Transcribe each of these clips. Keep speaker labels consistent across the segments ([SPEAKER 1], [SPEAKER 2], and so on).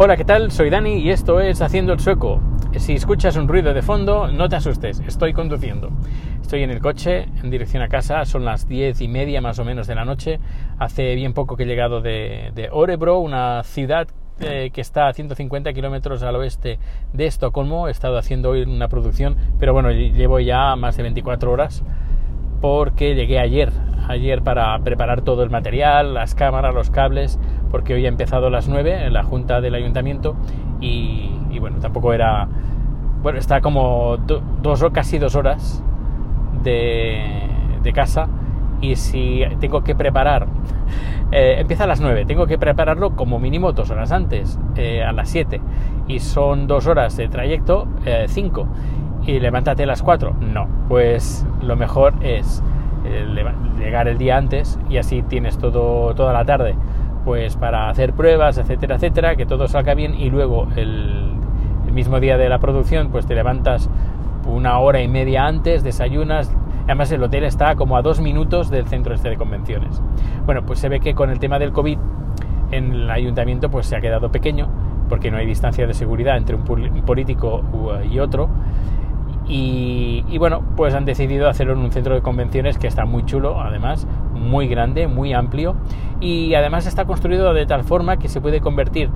[SPEAKER 1] Hola, ¿qué tal? Soy Dani y esto es Haciendo el Sueco. Si escuchas un ruido de fondo, no te asustes, estoy conduciendo. Estoy en el coche en dirección a casa, son las diez y media más o menos de la noche. Hace bien poco que he llegado de, de Orebro, una ciudad eh, que está a 150 kilómetros al oeste de Estocolmo. He estado haciendo hoy una producción, pero bueno, llevo ya más de 24 horas porque llegué ayer, ayer para preparar todo el material, las cámaras, los cables, porque hoy ha empezado a las 9 en la junta del ayuntamiento y, bueno, tampoco era... Bueno, está como dos, casi dos horas de, de casa y si tengo que preparar, eh, empieza a las 9, tengo que prepararlo como mínimo dos horas antes, eh, a las 7, y son dos horas de trayecto, 5, eh, y levántate a las 4, no, pues lo mejor es llegar el día antes y así tienes todo, toda la tarde pues para hacer pruebas, etcétera, etcétera, que todo salga bien y luego el, el mismo día de la producción pues te levantas una hora y media antes, desayunas, Además, el hotel está como a dos minutos del centro este de convenciones. Bueno, pues se ve que con el tema del COVID en el ayuntamiento pues se ha quedado pequeño porque no hay distancia de seguridad entre un político y otro. Y, bueno, pues han decidido hacerlo en un centro de convenciones que está muy chulo, además, muy grande, muy amplio. Y además está construido de tal forma que se puede convertir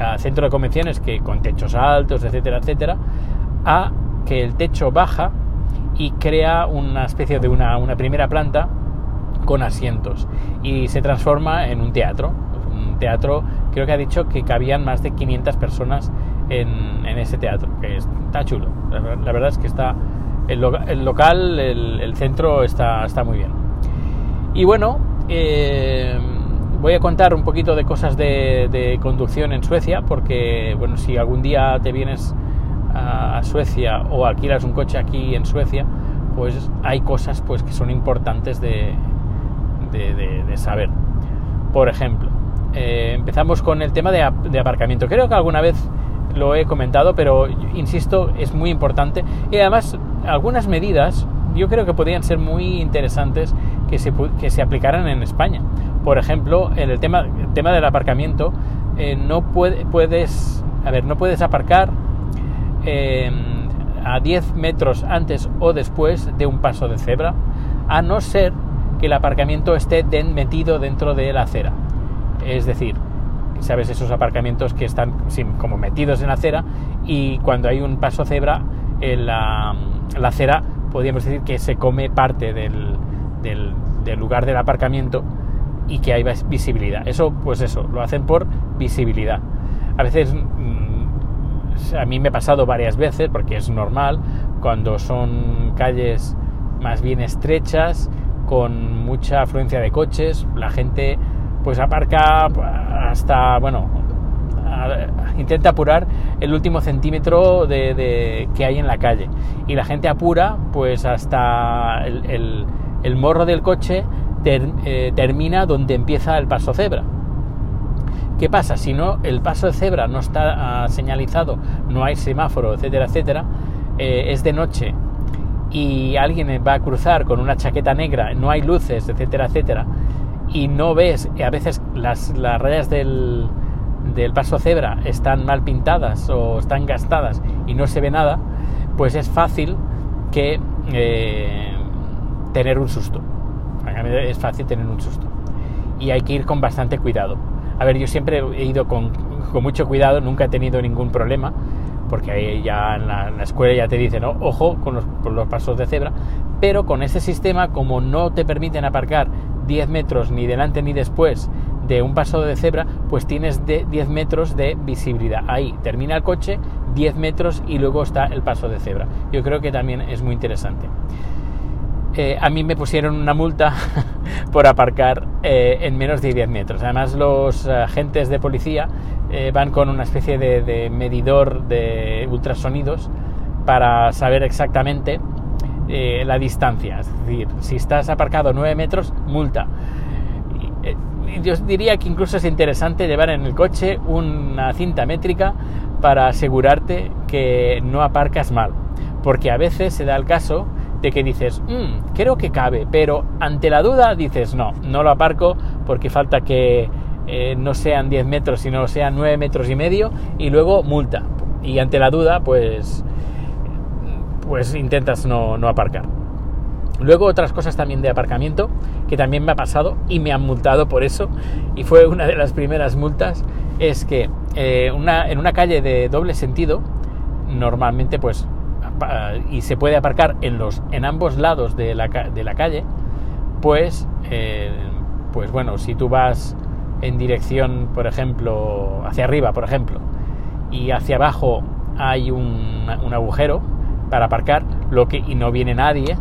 [SPEAKER 1] a centro de convenciones que con techos altos, etcétera, etcétera, a que el techo baja y crea una especie de una, primera planta con asientos y se transforma en un teatro. Un teatro, creo que ha dicho que cabían más de 500 personas en, ese teatro, que está chulo. La, verdad es que está el, local, el, centro está, está muy bien. Y bueno, eh, voy a contar un poquito de cosas de, conducción en Suecia, porque bueno, si algún día te vienes a, Suecia o alquilas un coche aquí en Suecia, pues hay cosas pues que son importantes de, de, saber. Por ejemplo, eh, empezamos con el tema de, aparcamiento. Creo que alguna vez lo he comentado, pero insisto, es muy importante. Y además, algunas medidas yo creo que podrían ser muy interesantes que se, que se aplicaran en España. Por ejemplo, en el tema, tema del aparcamiento, eh, no puede, puedes, a ver, no puedes aparcar a 10 metros antes o después de un paso de cebra, a no ser que el aparcamiento esté metido dentro de la acera. Es decir, sabes esos aparcamientos que están como metidos en la acera y cuando hay un paso cebra, en la, acera podríamos decir que se come parte del, del lugar del aparcamiento y que hay visibilidad. Eso, pues eso, lo hacen por visibilidad. A veces a mí me ha pasado varias veces, porque es normal, cuando son calles más bien estrechas, con mucha afluencia de coches, la gente pues aparca hasta, bueno, intenta apurar el último centímetro de, que hay en la calle. Y la gente apura pues hasta el, morro del coche eh, termina donde empieza el paso cebra. ¿Qué pasa? Si no, el paso de cebra no está ah, señalizado, no hay semáforo, etcétera, etcétera, eh, es de noche y alguien va a cruzar con una chaqueta negra, no hay luces, etcétera, etcétera, y no ves, a veces las, las rayas del, del paso cebra están mal pintadas o están gastadas y no se ve nada, pues es fácil que eh, tener un susto. Es fácil tener un susto. Y hay que ir con bastante cuidado. A ver, yo siempre he ido con, mucho cuidado, nunca he tenido ningún problema, porque ahí ya en la, escuela ya te dicen, ojo con los, pasos de cebra, pero con ese sistema, como no te permiten aparcar 10 metros ni delante ni después de un paso de cebra, pues tienes de 10 metros de visibilidad. Ahí termina el coche, 10 metros y luego está el paso de cebra. Yo creo que también es muy interesante. Eh, a mí me pusieron una multa por aparcar eh, en menos de 10 metros. Además, los agentes de policía eh, van con una especie de, medidor de ultrasonidos para saber exactamente la distancia. Es decir, si estás aparcado 9 metros, multa. yo diría que incluso es interesante llevar en el coche una cinta métrica para asegurarte que no aparcas mal. Porque a veces se da el caso de que dices, mm, creo que cabe, pero ante la duda dices, no, no lo aparco porque falta que eh, no sean 10 metros, sino sean 9 metros y medio, y luego multa. Y ante la duda, pues, pues intentas no, no aparcar. Luego otras cosas también de aparcamiento que también me ha pasado y me han multado por eso y fue una de las primeras multas es que eh, una, en una calle de doble sentido normalmente pues y se puede aparcar en los en ambos lados de la, de la calle pues eh, pues bueno si tú vas en dirección por ejemplo hacia arriba por ejemplo y hacia abajo hay un, un agujero para aparcar lo que y no viene nadie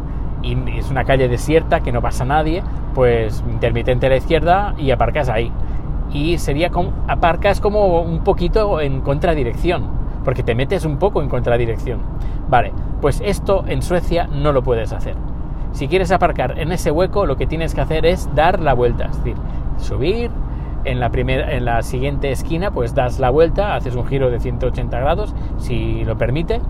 [SPEAKER 1] y es una calle desierta que no pasa nadie, pues intermitente a la izquierda y aparcas ahí. Y sería como, aparcas como un poquito en contradirección, porque te metes un poco en contradirección. Vale, pues esto en Suecia no lo puedes hacer. Si quieres aparcar en ese hueco, lo que tienes que hacer es dar la vuelta, es decir, subir, en la, primera, en la siguiente esquina pues das la vuelta, haces un giro de 180 grados, si lo permite,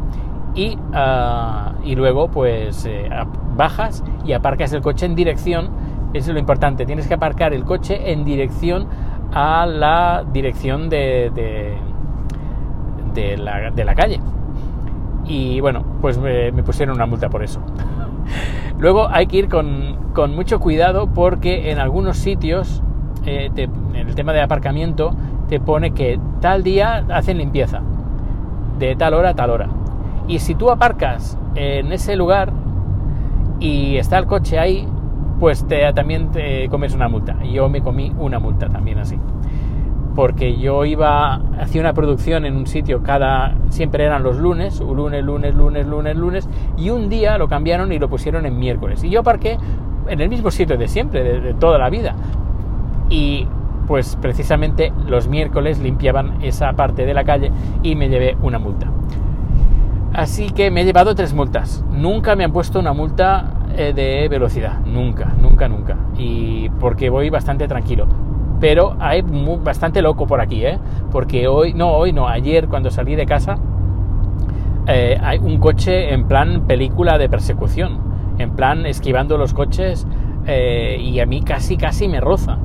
[SPEAKER 1] y, ah, y luego pues eh, bajas y aparcas el coche en dirección, eso es lo importante, tienes que aparcar el coche en dirección a la dirección de, de, la, de la, calle. Y bueno, pues me, pusieron una multa por eso. Luego hay que ir con, con, mucho cuidado porque en algunos sitios, eh, en el tema de aparcamiento, te pone que tal día hacen limpieza, de tal hora a tal hora. Y si tú aparcas en ese lugar y está el coche ahí, pues te, también te comes una multa. Yo me comí una multa también así. Porque yo iba, hacía una producción en un sitio cada, siempre eran los lunes, lunes, lunes, lunes, lunes, lunes, y un día lo cambiaron y lo pusieron en miércoles. Y yo aparqué en el mismo sitio de siempre, de, de toda la vida. Y pues precisamente los miércoles limpiaban esa parte de la calle y me llevé una multa. Así que me he llevado tres multas. Nunca me han puesto una multa eh, de velocidad. Nunca, nunca, nunca. Y porque voy bastante tranquilo. Pero hay bastante loco por aquí, ¿eh? Porque hoy, no, hoy no, ayer cuando salí de casa, eh, hay un coche en plan película de persecución. En plan esquivando los coches eh, y a mí casi, casi me roza.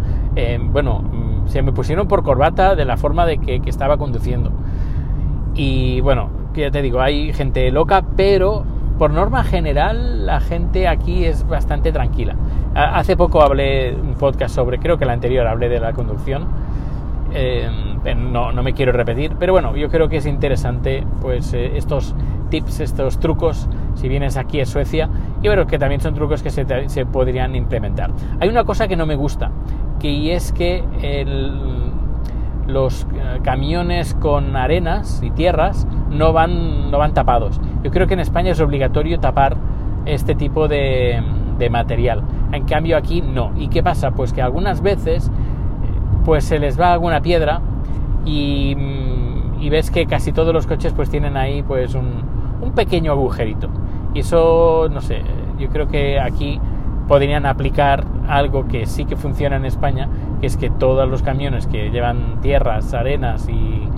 [SPEAKER 1] bueno, mm, se me pusieron por corbata de la forma de que estaba conduciendo. Y bueno, que ya te digo, hay gente loca, pero por norma general la gente aquí es bastante tranquila. Hace poco hablé un podcast sobre, creo que el anterior hablé de la conducción, em, no, no, me quiero repetir, pero bueno, yo creo que es interesante pues eh, estos tips, estos trucos, si vienes aquí a Suecia, y bueno, que también son trucos que se, se podrían implementar. Hay una cosa que no me gusta, que es que el, los eh, camiones con arenas y tierras no van, no van tapados. Yo creo que en España es obligatorio tapar este tipo de, material. En cambio aquí no. ¿Y qué pasa? Pues que algunas veces eh, pues se les va alguna piedra y, mm, y ves que casi todos los coches pues tienen ahí pues un, un pequeño agujerito. Y eso, no sé, yo creo que aquí podrían aplicar algo que sí que funciona en España, que es que todos los camiones que llevan tierras, arenas y,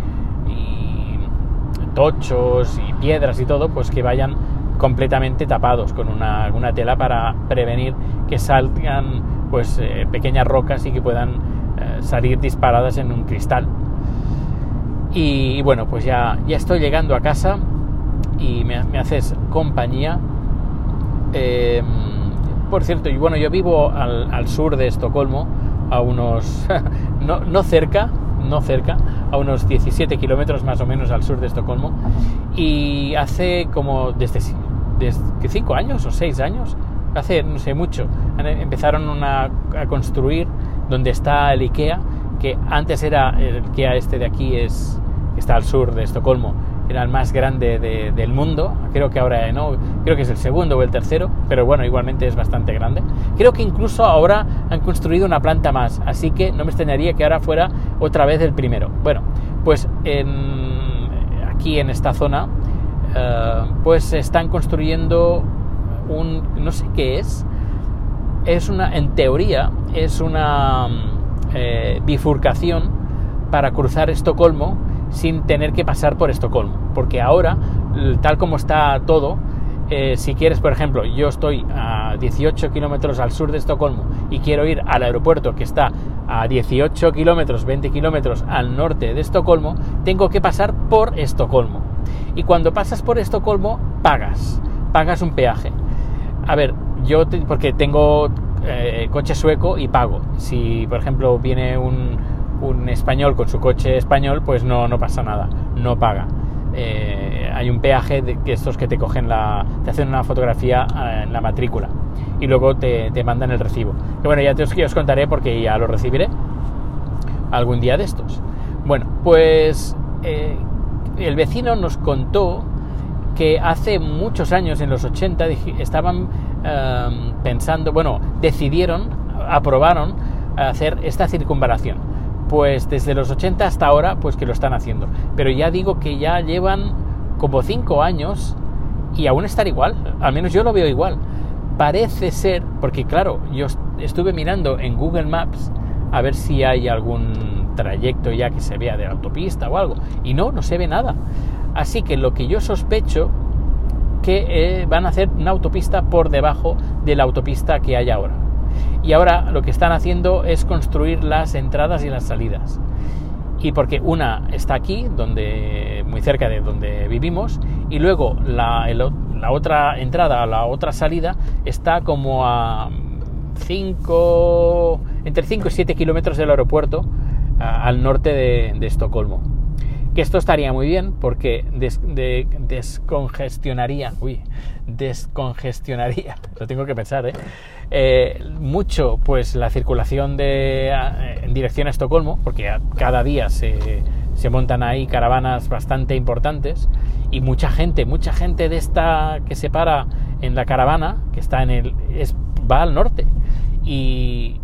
[SPEAKER 1] tochos y piedras y todo, pues que vayan completamente tapados con una, tela para prevenir que salgan pues eh, pequeñas rocas y que puedan eh, salir disparadas en un cristal. Y, bueno, pues ya, ya estoy llegando a casa y me, haces compañía. Em, por cierto, y bueno, yo vivo al, sur de Estocolmo, a unos, no, cerca, no cerca, a unos 17 kilómetros más o menos al sur de Estocolmo, y hace como desde, desde 5 años o 6 años, hace no sé mucho, empezaron a construir donde está el IKEA, que antes era el IKEA este de aquí, es, está al sur de Estocolmo, era el más grande del mundo, creo que ahora no, creo que es el segundo o el tercero, pero bueno, igualmente es bastante grande. Creo que incluso ahora han construido una planta más, así que no me extrañaría que ahora fuera otra vez el primero. Bueno, pues aquí en esta zona, eh, pues están construyendo un, no sé qué es, es una, en teoría, es una eh, bifurcación para cruzar Estocolmo sin tener que pasar por Estocolmo, porque ahora, tal como está todo, Eh, si quieres, por ejemplo, yo estoy a 18 kilómetros al sur de Estocolmo y quiero ir al aeropuerto que está a 18 kilómetros, 20 kilómetros al norte de Estocolmo, tengo que pasar por Estocolmo. Y cuando pasas por Estocolmo, pagas, pagas un peaje. A ver, yo, porque tengo eh, coche sueco y pago. Si, por ejemplo, viene un, un español con su coche español, pues no, no pasa nada, no paga. Eh, hay un peaje de estos que te cogen la, te hacen una fotografía eh, en la matrícula y luego te, mandan el recibo. Que bueno, ya te os, os contaré porque ya lo recibiré algún día de estos. Bueno, pues eh, el vecino nos contó que hace muchos años, en los 80, estaban pensando, bueno, decidieron, aprobaron hacer esta circunvalación pues desde los 80 hasta ahora, pues que lo están haciendo. Pero ya digo que ya llevan como 5 años y aún estar igual, al menos yo lo veo igual. Parece ser, porque claro, yo estuve mirando en Google Maps a ver si hay algún trayecto ya que se vea de autopista o algo, y no, no se ve nada. Así que lo que yo sospecho que eh, van a hacer una autopista por debajo de la autopista que hay ahora y ahora lo que están haciendo es construir las entradas y las salidas. Y porque una está aquí, donde, muy cerca de donde vivimos, y luego la, otra entrada, la otra salida, está como a 5, entre 5 y 7 kilómetros del aeropuerto al norte de Estocolmo que esto estaría muy bien porque descongestionaría, uy, descongestionaría, lo tengo que pensar, ¿eh? ¿Eh? mucho pues la circulación de, en dirección a Estocolmo, porque cada día se, se montan ahí caravanas bastante importantes y mucha gente, mucha gente de esta que se para en la caravana, que está en el, va al norte y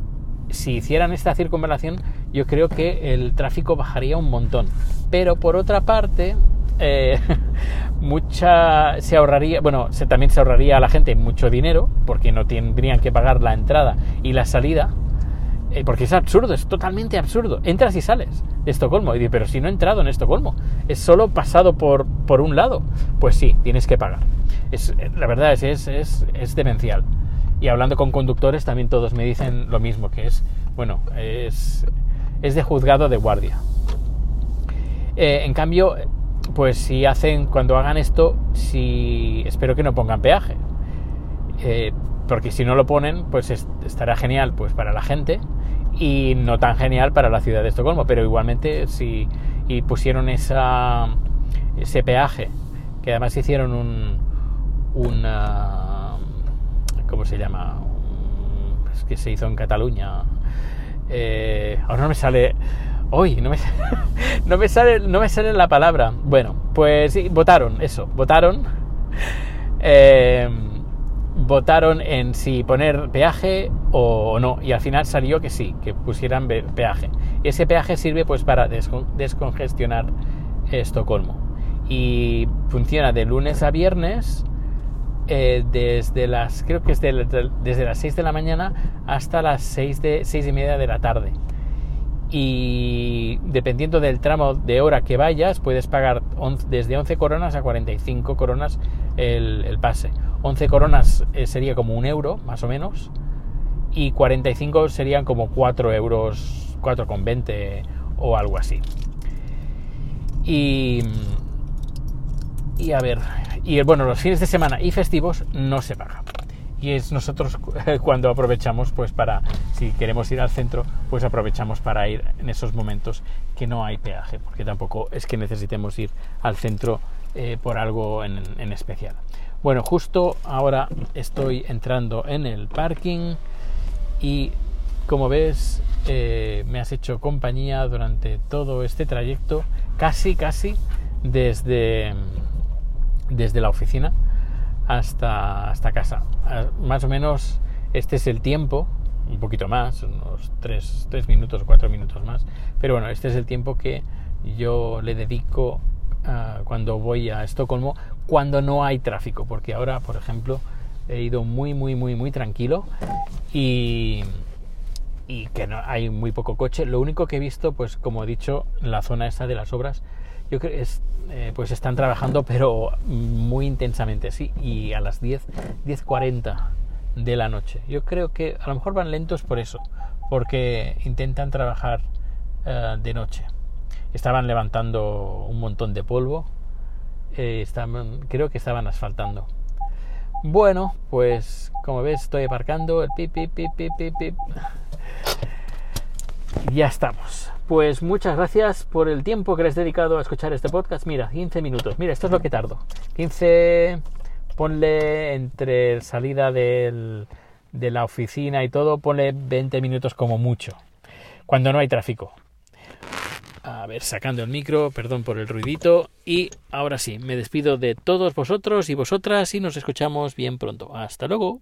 [SPEAKER 1] si hicieran esta circunvalación yo creo que el tráfico bajaría un montón. Pero por otra parte, eh, mucha se ahorraría, bueno, también se ahorraría a la gente mucho dinero, porque no tendrían que pagar la entrada y la salida, eh, porque es absurdo, es totalmente absurdo. Entras y sales de Estocolmo, y pero si no he entrado en Estocolmo, es solo pasado por, por un lado, pues sí, tienes que pagar. Es, la verdad es, es, es, es demencial. Y hablando con conductores también todos me dicen lo mismo, que es, bueno, es, es de juzgado de guardia. Eh, en cambio, pues si hacen, cuando hagan esto, si espero que no pongan peaje. Eh, porque si no lo ponen, pues estará genial pues para la gente y no tan genial para la ciudad de Estocolmo. Pero igualmente, si y pusieron esa, ese peaje, que además hicieron un, una, ¿cómo se llama? Es que se hizo en Cataluña eh, ahora no me sale. Hoy no me, no me sale no me sale la palabra. Bueno, pues sí, votaron, eso, votaron. Eh, votaron en si poner peaje o no. Y al final salió que sí, que pusieran peaje. Y ese peaje sirve pues para descongestionar Estocolmo. Y funciona de lunes a viernes eh, desde las, creo que es desde las 6 de la mañana hasta las 6, de, 6 y media de la tarde. Y dependiendo del tramo de hora que vayas, puedes pagar desde 11 coronas a 45 coronas el, pase. 11 coronas eh, sería como un euro, más o menos, y 45 serían como 4 euros, 4,20 o algo así. Y, y a ver, y bueno, los fines de semana y festivos no se paga. Y es nosotros cuando aprovechamos, pues para, si queremos ir al centro, pues aprovechamos para ir en esos momentos que no hay peaje, porque tampoco es que necesitemos ir al centro eh, por algo en, especial. Bueno, justo ahora estoy entrando en el parking y como ves eh, me has hecho compañía durante todo este trayecto, casi, casi desde desde la oficina hasta, hasta casa. Ah, más o menos este es el tiempo, un poquito más, unos 3, minutos o 4 minutos más, pero bueno, este es el tiempo que yo le dedico ah, cuando voy a Estocolmo, cuando no hay tráfico, porque ahora, por ejemplo, he ido muy, muy, muy, muy tranquilo y, y que no, hay muy poco coche. Lo único que he visto, pues como he dicho, la zona esta de las obras, yo creo es, eh, pues están trabajando, pero muy intensamente, sí, y a las 10, 10.40 de la noche. Yo creo que a lo mejor van lentos por eso, porque intentan trabajar eh, de noche. Estaban levantando un montón de polvo, eh, estaban, creo que estaban asfaltando. Bueno, pues como ves estoy aparcando el pip, pip, pip, pip, pip, pip. Ya estamos. Pues muchas gracias por el tiempo que les he dedicado a escuchar este podcast. Mira, 15 minutos. Mira, esto es lo que tardo. 15, ponle entre salida del, de la oficina y todo, ponle 20 minutos como mucho. Cuando no hay tráfico. A ver, sacando el micro, perdón por el ruidito. Y ahora sí, me despido de todos vosotros y vosotras y nos escuchamos bien pronto. Hasta luego.